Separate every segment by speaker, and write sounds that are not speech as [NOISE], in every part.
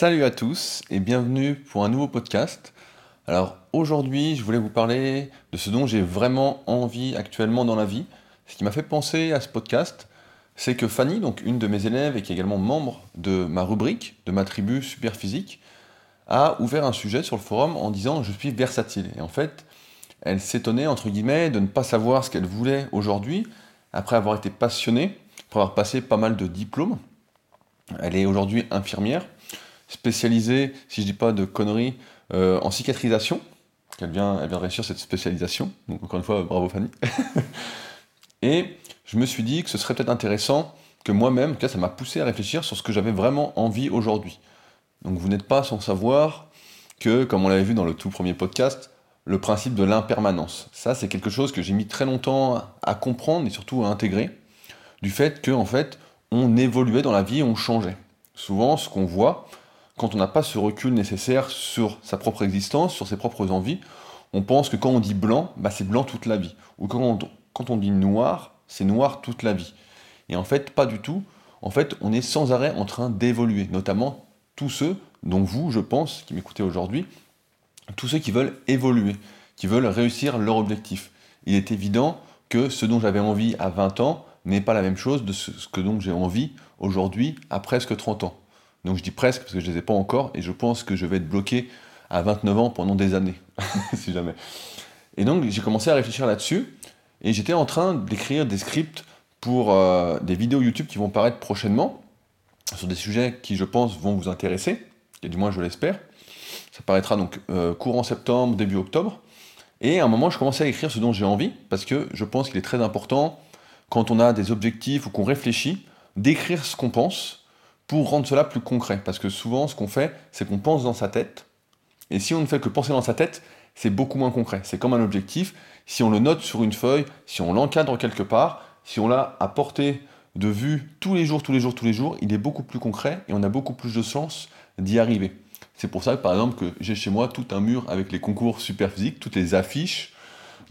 Speaker 1: Salut à tous et bienvenue pour un nouveau podcast. Alors aujourd'hui, je voulais vous parler de ce dont j'ai vraiment envie actuellement dans la vie. Ce qui m'a fait penser à ce podcast, c'est que Fanny, donc une de mes élèves et qui est également membre de ma rubrique, de ma tribu super physique, a ouvert un sujet sur le forum en disant je suis versatile. Et en fait, elle s'étonnait entre guillemets de ne pas savoir ce qu'elle voulait aujourd'hui après avoir été passionnée, après avoir passé pas mal de diplômes. Elle est aujourd'hui infirmière spécialisée, si je dis pas de conneries, euh, en cicatrisation. Elle vient, elle vient réussir cette spécialisation. Donc encore une fois, bravo Fanny. [LAUGHS] Et je me suis dit que ce serait peut-être intéressant que moi-même, cas, ça m'a poussé à réfléchir sur ce que j'avais vraiment envie aujourd'hui. Donc vous n'êtes pas sans savoir que, comme on l'avait vu dans le tout premier podcast, le principe de l'impermanence. Ça, c'est quelque chose que j'ai mis très longtemps à comprendre et surtout à intégrer, du fait que, en fait, on évoluait dans la vie on changeait. Souvent, ce qu'on voit, quand on n'a pas ce recul nécessaire sur sa propre existence, sur ses propres envies, on pense que quand on dit blanc, bah c'est blanc toute la vie. Ou quand on, dit noir, c'est noir toute la vie. Et en fait, pas du tout. En fait, on est sans arrêt en train d'évoluer, notamment tous ceux, dont vous, je pense, qui m'écoutez aujourd'hui, tous ceux qui veulent évoluer, qui veulent réussir leur objectif. Il est évident que ce dont j'avais envie à 20 ans n'est pas la même chose de ce que j'ai envie aujourd'hui à presque 30 ans. Donc je dis presque parce que je ne les ai pas encore et je pense que je vais être bloqué à 29 ans pendant des années, [LAUGHS] si jamais. Et donc j'ai commencé à réfléchir là-dessus et j'étais en train d'écrire des scripts pour euh, des vidéos YouTube qui vont paraître prochainement sur des sujets qui, je pense, vont vous intéresser, et du moins je l'espère. Ça paraîtra donc euh, courant septembre, début octobre. Et à un moment, je commençais à écrire ce dont j'ai envie, parce que je pense qu'il est très important, quand on a des objectifs ou qu'on réfléchit, d'écrire ce qu'on pense pour rendre cela plus concret. Parce que souvent, ce qu'on fait, c'est qu'on pense dans sa tête. Et si on ne fait que penser dans sa tête, c'est beaucoup moins concret. C'est comme un objectif. Si on le note sur une feuille, si on l'encadre quelque part, si on l'a à portée de vue tous les jours, tous les jours, tous les jours, il est beaucoup plus concret et on a beaucoup plus de chance d'y arriver. C'est pour ça par exemple que j'ai chez moi tout un mur avec les concours super physiques, toutes les affiches,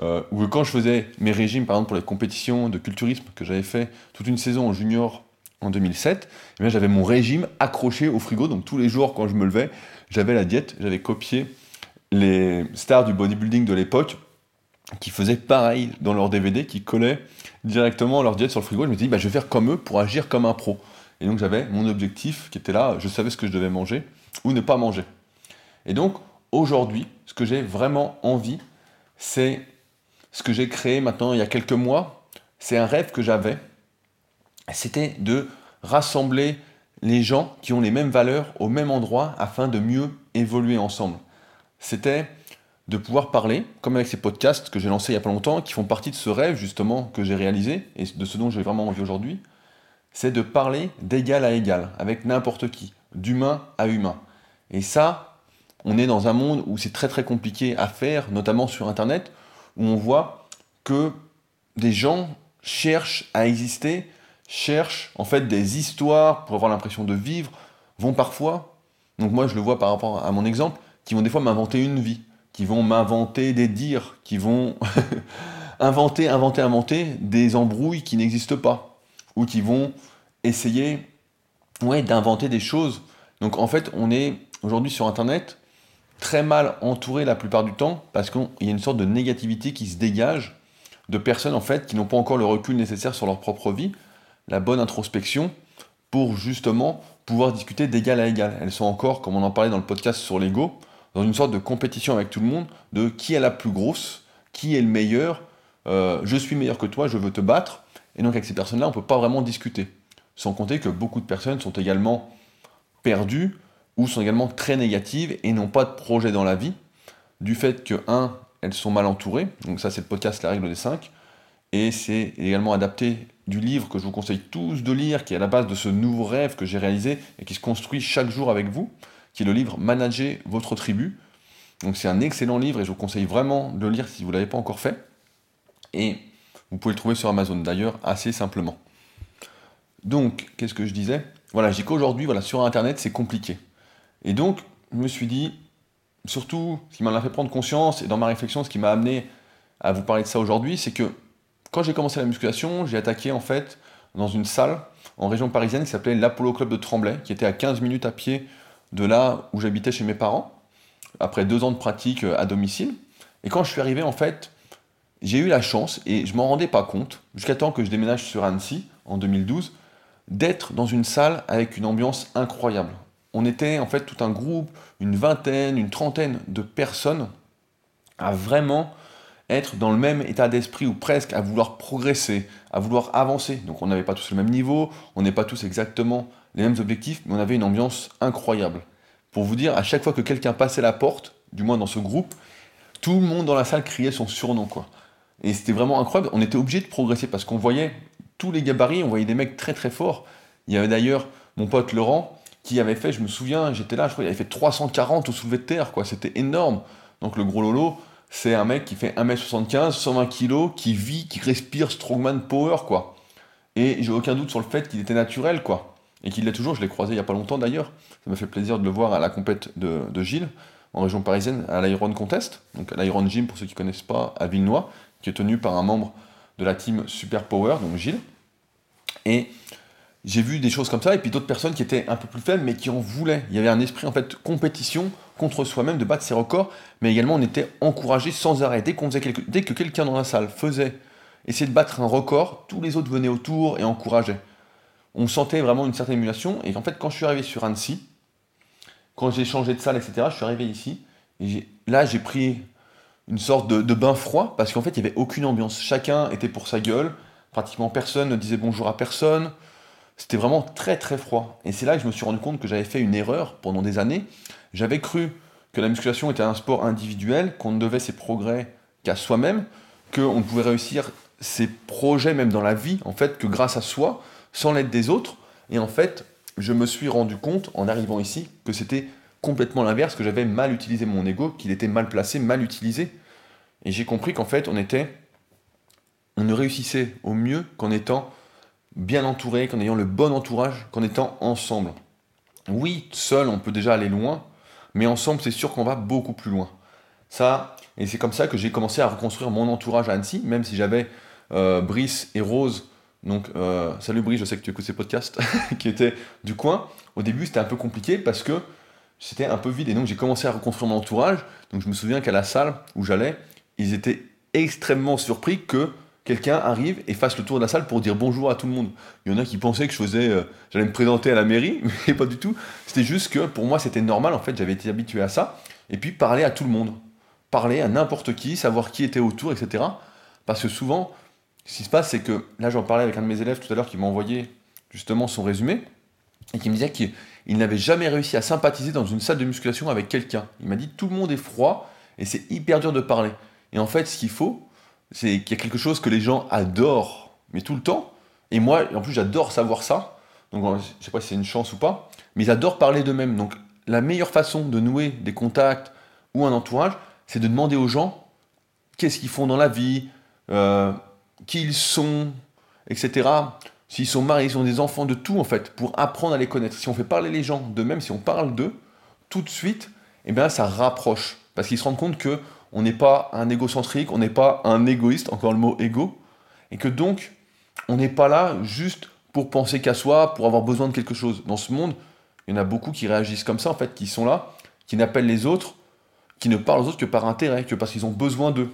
Speaker 1: euh, ou quand je faisais mes régimes par exemple pour les compétitions de culturisme que j'avais fait toute une saison en junior en 2007, eh j'avais mon régime accroché au frigo, donc tous les jours quand je me levais, j'avais la diète, j'avais copié les stars du bodybuilding de l'époque qui faisaient pareil dans leur DVD, qui collaient directement leur diète sur le frigo. Je me dis, bah, je vais faire comme eux pour agir comme un pro. Et donc j'avais mon objectif qui était là, je savais ce que je devais manger ou ne pas manger. Et donc aujourd'hui, ce que j'ai vraiment envie, c'est ce que j'ai créé maintenant il y a quelques mois. C'est un rêve que j'avais. C'était de rassembler les gens qui ont les mêmes valeurs au même endroit afin de mieux évoluer ensemble. C'était de pouvoir parler, comme avec ces podcasts que j'ai lancés il n'y a pas longtemps, qui font partie de ce rêve justement que j'ai réalisé et de ce dont j'ai vraiment envie aujourd'hui, c'est de parler d'égal à égal, avec n'importe qui, d'humain à humain. Et ça, on est dans un monde où c'est très très compliqué à faire, notamment sur Internet, où on voit que des gens cherchent à exister, cherchent en fait des histoires pour avoir l'impression de vivre, vont parfois, donc moi je le vois par rapport à mon exemple, qui vont des fois m'inventer une vie qui vont m'inventer des dires, qui vont [LAUGHS] inventer, inventer, inventer des embrouilles qui n'existent pas, ou qui vont essayer ouais, d'inventer des choses. Donc en fait, on est aujourd'hui sur Internet très mal entouré la plupart du temps, parce qu'il y a une sorte de négativité qui se dégage de personnes en fait qui n'ont pas encore le recul nécessaire sur leur propre vie, la bonne introspection, pour justement pouvoir discuter d'égal à égal. Elles sont encore, comme on en parlait dans le podcast sur l'ego, dans une sorte de compétition avec tout le monde, de qui est la plus grosse, qui est le meilleur, euh, je suis meilleur que toi, je veux te battre. Et donc avec ces personnes-là, on ne peut pas vraiment discuter. Sans compter que beaucoup de personnes sont également perdues ou sont également très négatives et n'ont pas de projet dans la vie, du fait que, un, elles sont mal entourées, donc ça c'est le podcast La règle des 5, et c'est également adapté du livre que je vous conseille tous de lire, qui est à la base de ce nouveau rêve que j'ai réalisé et qui se construit chaque jour avec vous, qui est le livre Manager votre tribu. Donc c'est un excellent livre et je vous conseille vraiment de le lire si vous ne l'avez pas encore fait. Et vous pouvez le trouver sur Amazon d'ailleurs assez simplement. Donc, qu'est-ce que je disais? Voilà, je dis qu'aujourd'hui, voilà, sur Internet, c'est compliqué. Et donc, je me suis dit, surtout, ce qui m'a fait prendre conscience, et dans ma réflexion, ce qui m'a amené à vous parler de ça aujourd'hui, c'est que quand j'ai commencé la musculation, j'ai attaqué en fait dans une salle en région parisienne qui s'appelait l'Apollo Club de Tremblay, qui était à 15 minutes à pied de là où j'habitais chez mes parents, après deux ans de pratique euh, à domicile. Et quand je suis arrivé, en fait, j'ai eu la chance, et je m'en rendais pas compte, jusqu'à temps que je déménage sur Annecy, en 2012, d'être dans une salle avec une ambiance incroyable. On était en fait tout un groupe, une vingtaine, une trentaine de personnes à vraiment être dans le même état d'esprit ou presque à vouloir progresser, à vouloir avancer. Donc on n'avait pas tous le même niveau, on n'est pas tous exactement les mêmes objectifs, mais on avait une ambiance incroyable. Pour vous dire, à chaque fois que quelqu'un passait la porte, du moins dans ce groupe, tout le monde dans la salle criait son surnom, quoi. Et c'était vraiment incroyable. On était obligé de progresser parce qu'on voyait tous les gabarits, on voyait des mecs très très forts. Il y avait d'ailleurs mon pote Laurent qui avait fait, je me souviens, j'étais là, je crois, il avait fait 340 au soulevé de terre, quoi. C'était énorme. Donc le gros Lolo, c'est un mec qui fait 1m75, 120 kg, qui vit, qui respire strongman power, quoi. Et j'ai aucun doute sur le fait qu'il était naturel, quoi. Et qu'il l'est toujours, je l'ai croisé il n'y a pas longtemps d'ailleurs. Ça m'a fait plaisir de le voir à la compète de, Gilles, en région parisienne, à l'Iron Contest, donc l'Iron Gym pour ceux qui ne connaissent pas, à Villenois, qui est tenu par un membre de la team Super Power, donc Gilles. Et j'ai vu des choses comme ça, et puis d'autres personnes qui étaient un peu plus faibles, mais qui en voulaient. Il y avait un esprit en fait compétition contre soi-même, de battre ses records, mais également on était encouragé sans arrêt. Dès, qu'on faisait dès que quelqu'un dans la salle faisait essayer de battre un record, tous les autres venaient autour et encourageaient. On sentait vraiment une certaine émulation, et en fait quand je suis arrivé sur Annecy, quand j'ai changé de salle, etc., je suis arrivé ici, et là j'ai pris une sorte de, bain froid, parce qu'en fait, il n'y avait aucune ambiance. Chacun était pour sa gueule, pratiquement personne ne disait bonjour à personne. C'était vraiment très très froid. Et c'est là que je me suis rendu compte que j'avais fait une erreur pendant des années. J'avais cru que la musculation était un sport individuel, qu'on ne devait ses progrès qu'à soi-même, qu'on pouvait réussir ses projets même dans la vie, en fait, que grâce à soi, sans l'aide des autres. Et en fait, je me suis rendu compte, en arrivant ici, que c'était complètement l'inverse, que j'avais mal utilisé mon ego, qu'il était mal placé, mal utilisé. Et j'ai compris qu'en fait, on était. On ne réussissait au mieux qu'en étant bien entouré, qu'en ayant le bon entourage, qu'en étant ensemble. Oui, seul, on peut déjà aller loin, mais ensemble, c'est sûr qu'on va beaucoup plus loin. Ça, et c'est comme ça que j'ai commencé à reconstruire mon entourage à Annecy, même si j'avais euh, Brice et Rose. Donc, euh, salut Brice, je sais que tu écoutes ces podcasts, [LAUGHS] qui étaient du coin. Au début, c'était un peu compliqué parce que c'était un peu vide. Et donc j'ai commencé à reconstruire mon entourage. Donc je me souviens qu'à la salle où j'allais, ils étaient extrêmement surpris que quelqu'un arrive et fasse le tour de la salle pour dire bonjour à tout le monde. Il y en a qui pensaient que je faisais, euh, j'allais me présenter à la mairie, [LAUGHS] mais pas du tout. C'était juste que pour moi c'était normal, en fait, j'avais été habitué à ça. Et puis parler à tout le monde, parler à n'importe qui, savoir qui était autour, etc. Parce que souvent, ce qui se passe, c'est que là j'en parlais avec un de mes élèves tout à l'heure qui m'a envoyé justement son résumé et qui me disait qu'il il n'avait jamais réussi à sympathiser dans une salle de musculation avec quelqu'un. Il m'a dit tout le monde est froid et c'est hyper dur de parler. Et en fait, ce qu'il faut, c'est qu'il y a quelque chose que les gens adorent, mais tout le temps. Et moi, en plus, j'adore savoir ça. Donc, je sais pas si c'est une chance ou pas, mais ils adorent parler d'eux-mêmes. Donc, la meilleure façon de nouer des contacts ou un entourage, c'est de demander aux gens qu'est-ce qu'ils font dans la vie, euh, qui ils sont, etc. S'ils sont mariés, ils ont des enfants, de tout en fait, pour apprendre à les connaître. Si on fait parler les gens d'eux-mêmes, si on parle d'eux, tout de suite, eh bien ça rapproche. Parce qu'ils se rendent compte que on n'est pas un égocentrique, on n'est pas un égoïste, encore le mot égo, et que donc on n'est pas là juste pour penser qu'à soi, pour avoir besoin de quelque chose. Dans ce monde, il y en a beaucoup qui réagissent comme ça en fait, qui sont là, qui n'appellent les autres, qui ne parlent aux autres que par intérêt, que parce qu'ils ont besoin d'eux.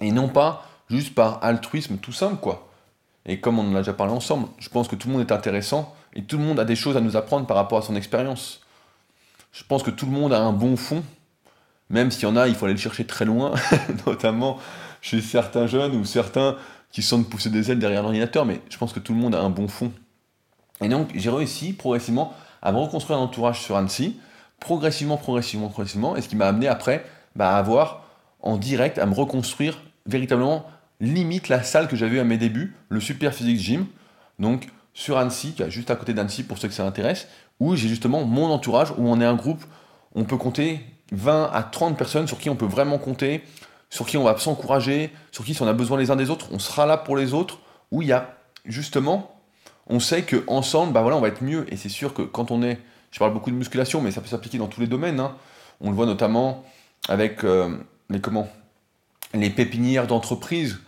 Speaker 1: Et non pas juste par altruisme tout simple quoi. Et comme on en a déjà parlé ensemble, je pense que tout le monde est intéressant et tout le monde a des choses à nous apprendre par rapport à son expérience. Je pense que tout le monde a un bon fond, même s'il y en a, il faut aller le chercher très loin, [LAUGHS] notamment chez certains jeunes ou certains qui sont de pousser des ailes derrière l'ordinateur, mais je pense que tout le monde a un bon fond. Et donc j'ai réussi progressivement à me reconstruire un entourage sur Annecy, progressivement, progressivement, progressivement, et ce qui m'a amené après bah, à avoir en direct, à me reconstruire véritablement limite la salle que j'avais à mes débuts, le Super Physique Gym, donc sur Annecy, qui est juste à côté d'Annecy pour ceux que ça intéresse, où j'ai justement mon entourage, où on est un groupe, on peut compter 20 à 30 personnes sur qui on peut vraiment compter, sur qui on va s'encourager, sur qui si on a besoin les uns des autres, on sera là pour les autres, où il y a justement, on sait que ensemble, bah voilà, on va être mieux. Et c'est sûr que quand on est, je parle beaucoup de musculation, mais ça peut s'appliquer dans tous les domaines. Hein. On le voit notamment avec euh, les comment, les pépinières d'entreprise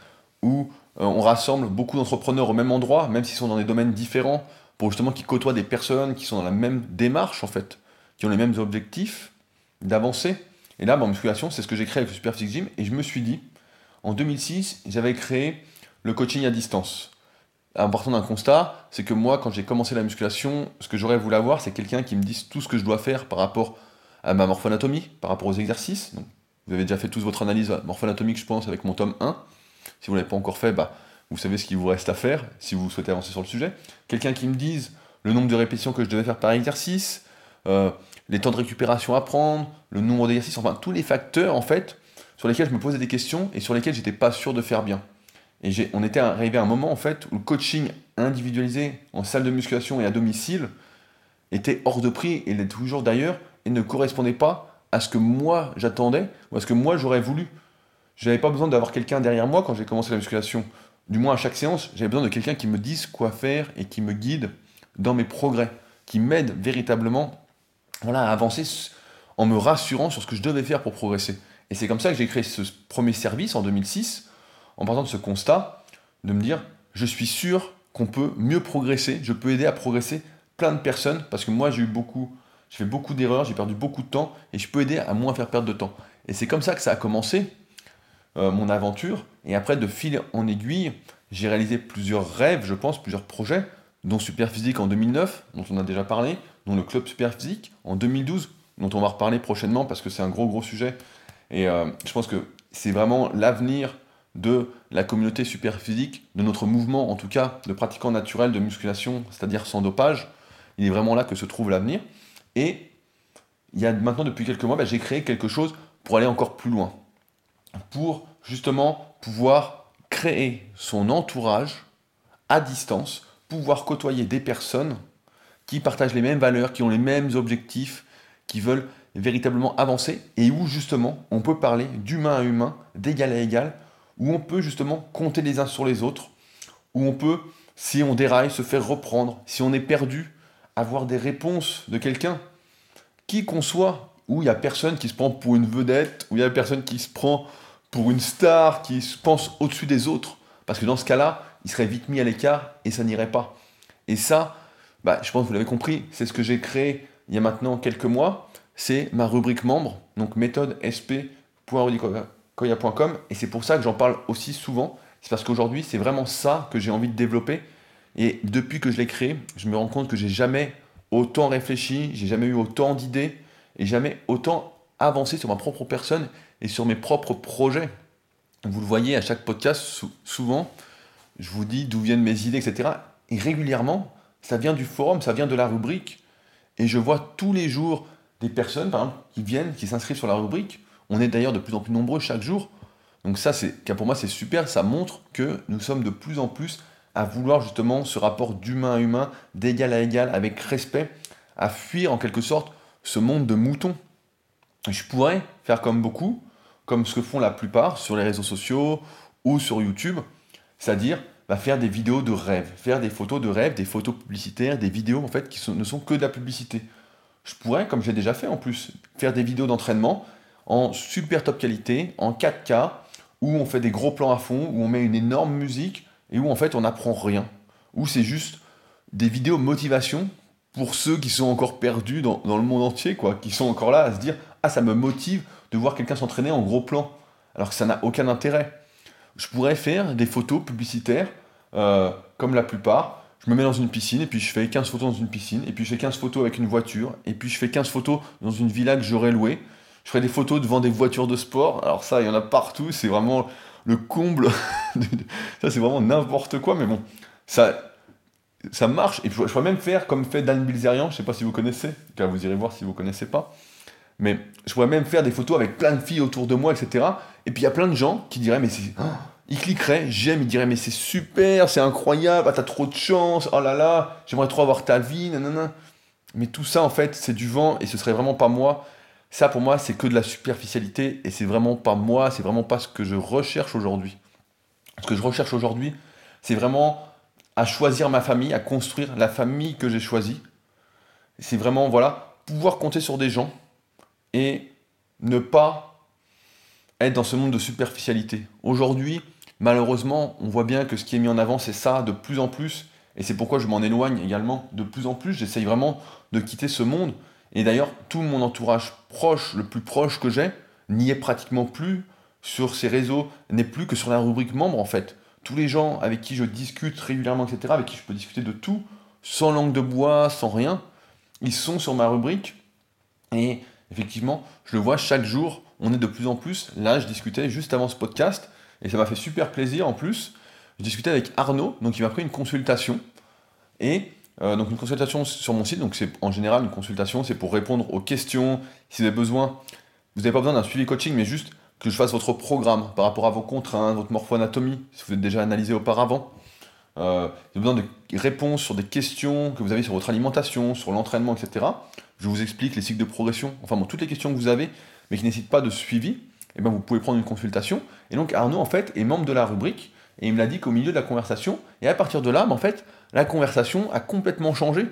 Speaker 1: où euh, on rassemble beaucoup d'entrepreneurs au même endroit, même s'ils sont dans des domaines différents, pour justement qu'ils côtoient des personnes qui sont dans la même démarche en fait, qui ont les mêmes objectifs, d'avancer. Et là, en musculation, c'est ce que j'ai créé avec le Super Gym. Et je me suis dit, en 2006, j'avais créé le coaching à distance. En partant d'un constat, c'est que moi, quand j'ai commencé la musculation, ce que j'aurais voulu avoir, c'est quelqu'un qui me dise tout ce que je dois faire par rapport à ma morphoanatomie, par rapport aux exercices. Vous avez déjà fait tous votre analyse morpho-anatomique, je pense, avec mon tome 1. Si vous ne l'avez pas encore fait, bah, vous savez ce qu'il vous reste à faire si vous souhaitez avancer sur le sujet. Quelqu'un qui me dise le nombre de répétitions que je devais faire par exercice, euh, les temps de récupération à prendre, le nombre d'exercices, enfin tous les facteurs en fait sur lesquels je me posais des questions et sur lesquels j'étais pas sûr de faire bien. Et on était arrivé à un moment en fait où le coaching individualisé en salle de musculation et à domicile était hors de prix et l'est toujours d'ailleurs et ne correspondait pas à ce que moi j'attendais ou à ce que moi j'aurais voulu. Je n'avais pas besoin d'avoir quelqu'un derrière moi quand j'ai commencé la musculation. Du moins à chaque séance, j'avais besoin de quelqu'un qui me dise quoi faire et qui me guide dans mes progrès, qui m'aide véritablement voilà, à avancer en me rassurant sur ce que je devais faire pour progresser. Et c'est comme ça que j'ai créé ce premier service en 2006, en partant de ce constat, de me dire, je suis sûr qu'on peut mieux progresser, je peux aider à progresser plein de personnes, parce que moi j'ai eu beaucoup, j'ai fait beaucoup d'erreurs, j'ai perdu beaucoup de temps, et je peux aider à moins faire perdre de temps. Et c'est comme ça que ça a commencé, euh, mon aventure, et après de fil en aiguille, j'ai réalisé plusieurs rêves, je pense, plusieurs projets, dont Superphysique en 2009, dont on a déjà parlé, dont le club Superphysique en 2012, dont on va reparler prochainement parce que c'est un gros gros sujet. Et euh, je pense que c'est vraiment l'avenir de la communauté Superphysique, de notre mouvement en tout cas de pratiquants naturels de musculation, c'est-à-dire sans dopage. Il est vraiment là que se trouve l'avenir. Et il y a maintenant depuis quelques mois, bah, j'ai créé quelque chose pour aller encore plus loin. Pour justement pouvoir créer son entourage à distance pouvoir côtoyer des personnes qui partagent les mêmes valeurs, qui ont les mêmes objectifs, qui veulent véritablement avancer et où justement on peut parler d'humain à humain, d'égal à égal, où on peut justement compter les uns sur les autres, où on peut, si on déraille, se faire reprendre, si on est perdu, avoir des réponses de quelqu'un, qui qu'on soit, où il n'y a personne qui se prend pour une vedette, où il y a personne qui se prend pour une star, qui se pense au-dessus des autres. Parce que dans ce cas-là, il serait vite mis à l'écart et ça n'irait pas. Et ça, bah, je pense que vous l'avez compris, c'est ce que j'ai créé il y a maintenant quelques mois. C'est ma rubrique membre, donc méthode sp.rudicoya.com. Et c'est pour ça que j'en parle aussi souvent. C'est parce qu'aujourd'hui, c'est vraiment ça que j'ai envie de développer. Et depuis que je l'ai créé, je me rends compte que j'ai jamais autant réfléchi, j'ai jamais eu autant d'idées et jamais autant avancé sur ma propre personne et sur mes propres projets. Vous le voyez à chaque podcast, souvent, je vous dis d'où viennent mes idées, etc. Et régulièrement, ça vient du forum, ça vient de la rubrique. Et je vois tous les jours des personnes, par exemple, qui viennent, qui s'inscrivent sur la rubrique. On est d'ailleurs de plus en plus nombreux chaque jour. Donc ça, pour moi, c'est super. Ça montre que nous sommes de plus en plus à vouloir justement ce rapport d'humain à humain, d'égal à égal, avec respect, à fuir en quelque sorte ce monde de moutons. Je pourrais faire comme beaucoup, comme ce que font la plupart sur les réseaux sociaux ou sur YouTube, c'est-à-dire bah, faire des vidéos de rêve, faire des photos de rêve, des photos publicitaires, des vidéos en fait qui ne sont que de la publicité. Je pourrais, comme j'ai déjà fait en plus, faire des vidéos d'entraînement en super top qualité, en 4K, où on fait des gros plans à fond, où on met une énorme musique et où en fait on n'apprend rien. Où c'est juste des vidéos motivation pour ceux qui sont encore perdus dans, dans, le monde entier, quoi, qui sont encore là à se dire Ah, ça me motive de voir quelqu'un s'entraîner en gros plan, alors que ça n'a aucun intérêt je pourrais faire des photos publicitaires euh, comme la plupart. Je me mets dans une piscine et puis je fais 15 photos dans une piscine, et puis je fais 15 photos avec une voiture, et puis je fais 15 photos dans une villa que j'aurais louée. Je ferai des photos devant des voitures de sport. Alors ça, il y en a partout, c'est vraiment le comble. [LAUGHS] ça, c'est vraiment n'importe quoi, mais bon, ça, ça marche. Et je pourrais même faire comme fait Dan Bilzerian, je sais pas si vous connaissez, car vous irez voir si vous connaissez pas. Mais je pourrais même faire des photos avec plein de filles autour de moi, etc. Et puis il y a plein de gens qui diraient, mais c'est. Ils cliqueraient, j'aime, ils diraient, mais c'est super, c'est incroyable, ah, t'as trop de chance, oh là là, j'aimerais trop avoir ta vie, nanana. Mais tout ça, en fait, c'est du vent et ce serait vraiment pas moi. Ça, pour moi, c'est que de la superficialité et c'est vraiment pas moi, c'est vraiment pas ce que je recherche aujourd'hui. Ce que je recherche aujourd'hui, c'est vraiment à choisir ma famille, à construire la famille que j'ai choisie. C'est vraiment, voilà, pouvoir compter sur des gens et ne pas être dans ce monde de superficialité. Aujourd'hui, malheureusement, on voit bien que ce qui est mis en avant, c'est ça de plus en plus, et c'est pourquoi je m'en éloigne également de plus en plus. J'essaye vraiment de quitter ce monde Et d'ailleurs, tout mon entourage proche, le plus proche que j'ai, n'y est pratiquement plus sur ces réseaux, n'est plus que sur la rubrique membre en fait. Tous les gens avec qui je discute régulièrement, etc., avec qui je peux discuter de tout, sans langue de bois, sans rien, ils sont sur ma rubrique. Et effectivement, je le vois chaque jour, on est de plus en plus. Là, je discutais juste avant ce podcast, et ça m'a fait super plaisir en plus. Je discutais avec Arnaud, donc il m'a pris une consultation. Et euh, donc une consultation sur mon site, donc c'est en général une consultation, c'est pour répondre aux questions. Si vous avez besoin, vous n'avez pas besoin d'un suivi coaching, mais juste que je fasse votre programme par rapport à vos contraintes, votre morpho-anatomie, si vous êtes déjà analysé auparavant. Euh, vous avez besoin de réponses sur des questions que vous avez sur votre alimentation, sur l'entraînement, etc. Je vous explique les cycles de progression, enfin bon, toutes les questions que vous avez, mais qui nécessitent pas de suivi, eh bien vous pouvez prendre une consultation. Et donc Arnaud, en fait, est membre de la rubrique, et il me l'a dit qu'au milieu de la conversation, et à partir de là, ben, en fait, la conversation a complètement changé.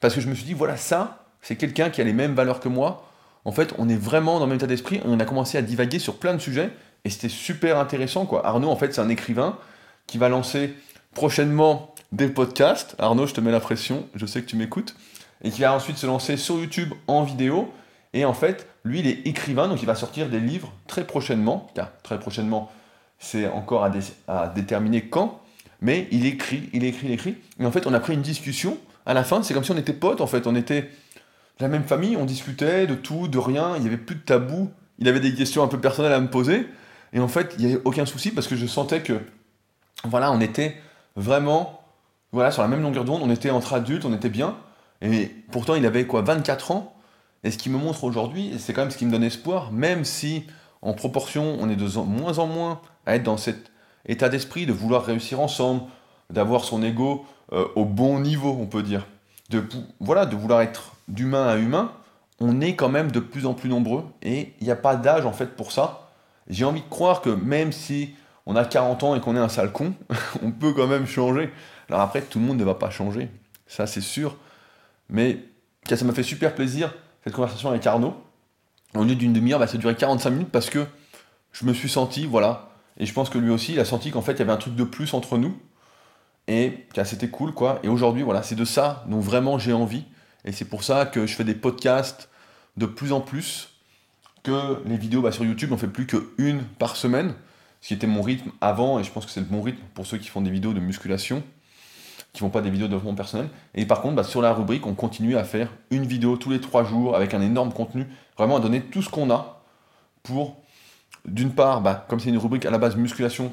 Speaker 1: Parce que je me suis dit, voilà, ça, c'est quelqu'un qui a les mêmes valeurs que moi, en fait, on est vraiment dans le même état d'esprit. On a commencé à divaguer sur plein de sujets et c'était super intéressant. Quoi. Arnaud, en fait, c'est un écrivain qui va lancer prochainement des podcasts. Arnaud, je te mets la pression, je sais que tu m'écoutes. Et qui va ensuite se lancer sur YouTube en vidéo. Et en fait, lui, il est écrivain, donc il va sortir des livres très prochainement. Car très prochainement, c'est encore à, déterminer quand. Mais il écrit, il écrit, il écrit. Et en fait, on a pris une discussion. À la fin, c'est comme si on était potes, en fait. On était la même famille, on discutait de tout, de rien, il n'y avait plus de tabou. Il avait des questions un peu personnelles à me poser. Et en fait, il n'y avait aucun souci parce que je sentais que, voilà, on était vraiment, voilà, sur la même longueur d'onde, on était entre adultes, on était bien. Et pourtant, il avait quoi, 24 ans? Et ce qui me montre aujourd'hui, c'est quand même ce qui me donne espoir, même si en proportion, on est de moins en moins à être dans cet état d'esprit de vouloir réussir ensemble, d'avoir son ego euh, au bon niveau, on peut dire. De, voilà, de vouloir être d'humain à humain, on est quand même de plus en plus nombreux et il n'y a pas d'âge en fait pour ça. J'ai envie de croire que même si on a 40 ans et qu'on est un sale con, [LAUGHS] on peut quand même changer. Alors après, tout le monde ne va pas changer, ça c'est sûr. Mais ça m'a fait super plaisir cette conversation avec Arnaud. Au lieu d'une demi-heure, bah, ça a duré 45 minutes parce que je me suis senti, voilà. Et je pense que lui aussi, il a senti qu'en fait, il y avait un truc de plus entre nous. Et c'était cool, quoi. Et aujourd'hui, voilà, c'est de ça dont vraiment j'ai envie. Et c'est pour ça que je fais des podcasts de plus en plus, que les vidéos bah, sur YouTube, on fait plus qu'une par semaine, ce qui était mon rythme avant, et je pense que c'est le bon rythme pour ceux qui font des vidéos de musculation, qui font pas des vidéos de développement personnel. Et par contre, bah, sur la rubrique, on continue à faire une vidéo tous les trois jours avec un énorme contenu, vraiment à donner tout ce qu'on a pour, d'une part, bah, comme c'est une rubrique à la base musculation,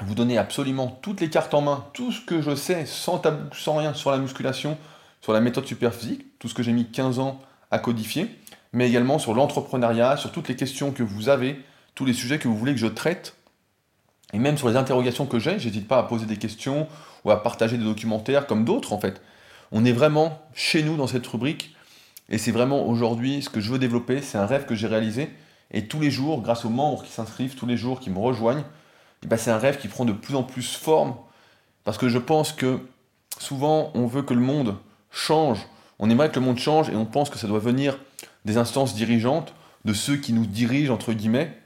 Speaker 1: vous donner absolument toutes les cartes en main, tout ce que je sais, sans tabou, sans rien sur la musculation, sur la méthode superphysique, tout ce que j'ai mis 15 ans à codifier, mais également sur l'entrepreneuriat, sur toutes les questions que vous avez, tous les sujets que vous voulez que je traite, et même sur les interrogations que j'ai, j'hésite pas à poser des questions ou à partager des documentaires comme d'autres en fait. On est vraiment chez nous dans cette rubrique, et c'est vraiment aujourd'hui ce que je veux développer, c'est un rêve que j'ai réalisé, et tous les jours, grâce aux membres qui s'inscrivent, tous les jours qui me rejoignent, ben c'est un rêve qui prend de plus en plus forme, parce que je pense que souvent on veut que le monde change. On aimerait que le monde change et on pense que ça doit venir des instances dirigeantes, de ceux qui nous dirigent, entre guillemets.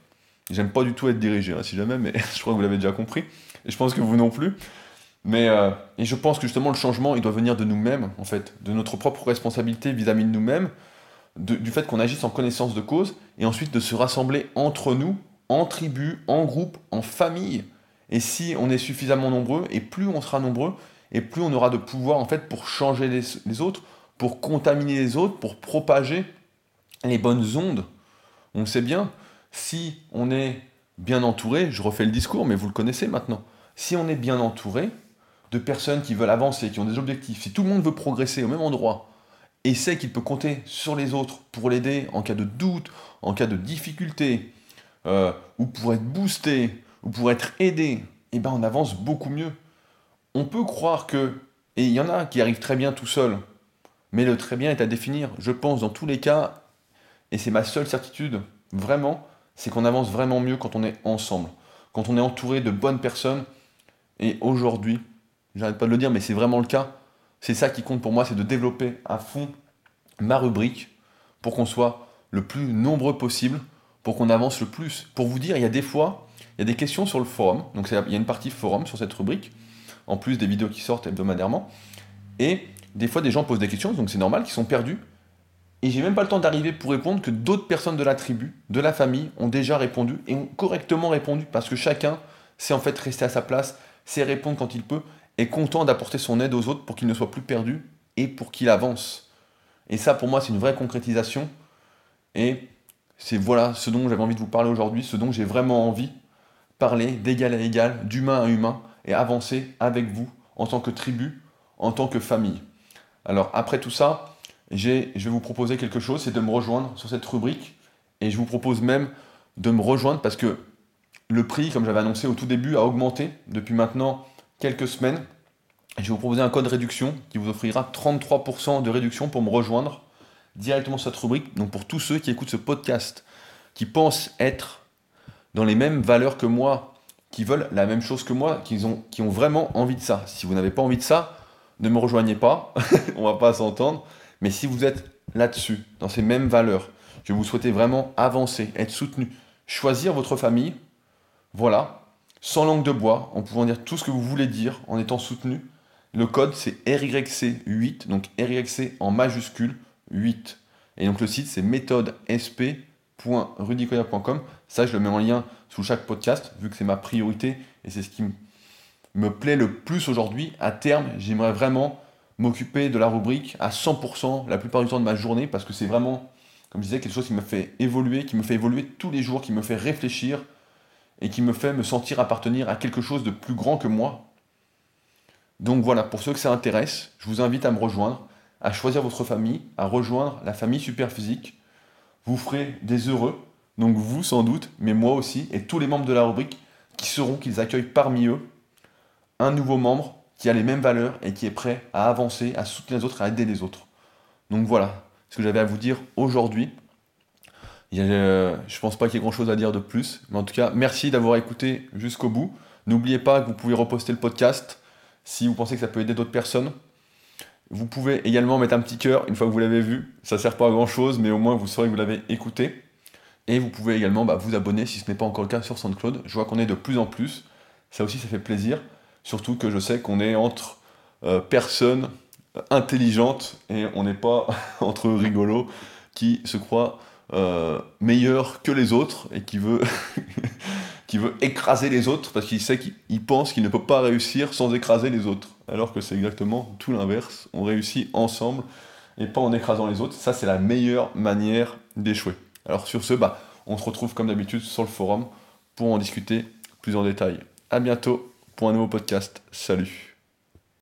Speaker 1: J'aime pas du tout être dirigé, hein, si jamais, mais [LAUGHS] je crois que vous l'avez déjà compris. Et je pense que vous non plus. Mais euh, et je pense que justement le changement, il doit venir de nous-mêmes, en fait, de notre propre responsabilité vis-à-vis de nous-mêmes, du fait qu'on agisse en connaissance de cause, et ensuite de se rassembler entre nous, en tribu, en groupe, en famille. Et si on est suffisamment nombreux, et plus on sera nombreux, et plus on aura de pouvoir en fait pour changer les, autres, pour contaminer les autres, pour propager les bonnes ondes. On sait bien, si on est bien entouré, je refais le discours, mais vous le connaissez maintenant, si on est bien entouré de personnes qui veulent avancer, qui ont des objectifs, si tout le monde veut progresser au même endroit, et sait qu'il peut compter sur les autres pour l'aider en cas de doute, en cas de difficulté, euh, ou pour être boosté, ou pour être aidé, eh ben on avance beaucoup mieux on peut croire que, et il y en a qui arrivent très bien tout seuls, mais le très bien est à définir. Je pense dans tous les cas, et c'est ma seule certitude, vraiment, c'est qu'on avance vraiment mieux quand on est ensemble, quand on est entouré de bonnes personnes. Et aujourd'hui, j'arrête pas de le dire, mais c'est vraiment le cas. C'est ça qui compte pour moi, c'est de développer à fond ma rubrique pour qu'on soit le plus nombreux possible, pour qu'on avance le plus. Pour vous dire, il y a des fois, il y a des questions sur le forum, donc il y a une partie forum sur cette rubrique, en plus des vidéos qui sortent hebdomadairement. Et des fois, des gens posent des questions, donc c'est normal, qu'ils sont perdus. Et j'ai même pas le temps d'arriver pour répondre que d'autres personnes de la tribu, de la famille, ont déjà répondu et ont correctement répondu parce que chacun sait en fait rester à sa place, sait répondre quand il peut, est content d'apporter son aide aux autres pour qu'il ne soit plus perdu et pour qu'il avance. Et ça, pour moi, c'est une vraie concrétisation. Et c'est voilà ce dont j'avais envie de vous parler aujourd'hui, ce dont j'ai vraiment envie parler d'égal à égal, d'humain à humain, et avancer avec vous en tant que tribu, en tant que famille. Alors après tout ça, je vais vous proposer quelque chose, c'est de me rejoindre sur cette rubrique. Et je vous propose même de me rejoindre parce que le prix, comme j'avais annoncé au tout début, a augmenté depuis maintenant quelques semaines. je vais vous proposer un code réduction qui vous offrira 33% de réduction pour me rejoindre directement sur cette rubrique. Donc pour tous ceux qui écoutent ce podcast, qui pensent être dans les mêmes valeurs que moi, qui veulent la même chose que moi, qui ont, qui ont vraiment envie de ça. Si vous n'avez pas envie de ça, ne me rejoignez pas, [LAUGHS] on va pas s'entendre. Mais si vous êtes là-dessus, dans ces mêmes valeurs, que vous souhaitez vraiment avancer, être soutenu, choisir votre famille, voilà, sans langue de bois, en pouvant dire tout ce que vous voulez dire, en étant soutenu. Le code c'est RYC8, donc RYC en majuscule 8. Et donc le site c'est méthodesp.rudicoya.com. Ça, je le mets en lien sous chaque podcast, vu que c'est ma priorité et c'est ce qui me plaît le plus aujourd'hui. À terme, j'aimerais vraiment m'occuper de la rubrique à 100% la plupart du temps de ma journée parce que c'est vraiment, comme je disais, quelque chose qui me fait évoluer, qui me fait évoluer tous les jours, qui me fait réfléchir et qui me fait me sentir appartenir à quelque chose de plus grand que moi. Donc voilà, pour ceux que ça intéresse, je vous invite à me rejoindre, à choisir votre famille, à rejoindre la famille Superphysique. Vous ferez des heureux, donc vous sans doute, mais moi aussi, et tous les membres de la rubrique qui sauront qu'ils accueillent parmi eux un nouveau membre qui a les mêmes valeurs et qui est prêt à avancer, à soutenir les autres, à aider les autres. Donc voilà ce que j'avais à vous dire aujourd'hui. Euh, je pense pas qu'il y ait grand chose à dire de plus, mais en tout cas, merci d'avoir écouté jusqu'au bout. N'oubliez pas que vous pouvez reposter le podcast si vous pensez que ça peut aider d'autres personnes. Vous pouvez également mettre un petit cœur une fois que vous l'avez vu. Ça sert pas à grand chose, mais au moins vous saurez que vous l'avez écouté. Et vous pouvez également bah, vous abonner si ce n'est pas encore le cas sur SoundCloud. Je vois qu'on est de plus en plus. Ça aussi, ça fait plaisir. Surtout que je sais qu'on est entre euh, personnes intelligentes et on n'est pas [LAUGHS] entre rigolos qui se croient euh, meilleurs que les autres et qui veut, [LAUGHS] qui veut écraser les autres parce qu'il sait qu'il pense qu'il ne peut pas réussir sans écraser les autres. Alors que c'est exactement tout l'inverse. On réussit ensemble et pas en écrasant les autres. Ça, c'est la meilleure manière d'échouer. Alors sur ce, bah, on se retrouve comme d'habitude sur le forum pour en discuter plus en détail. À bientôt pour un nouveau podcast. Salut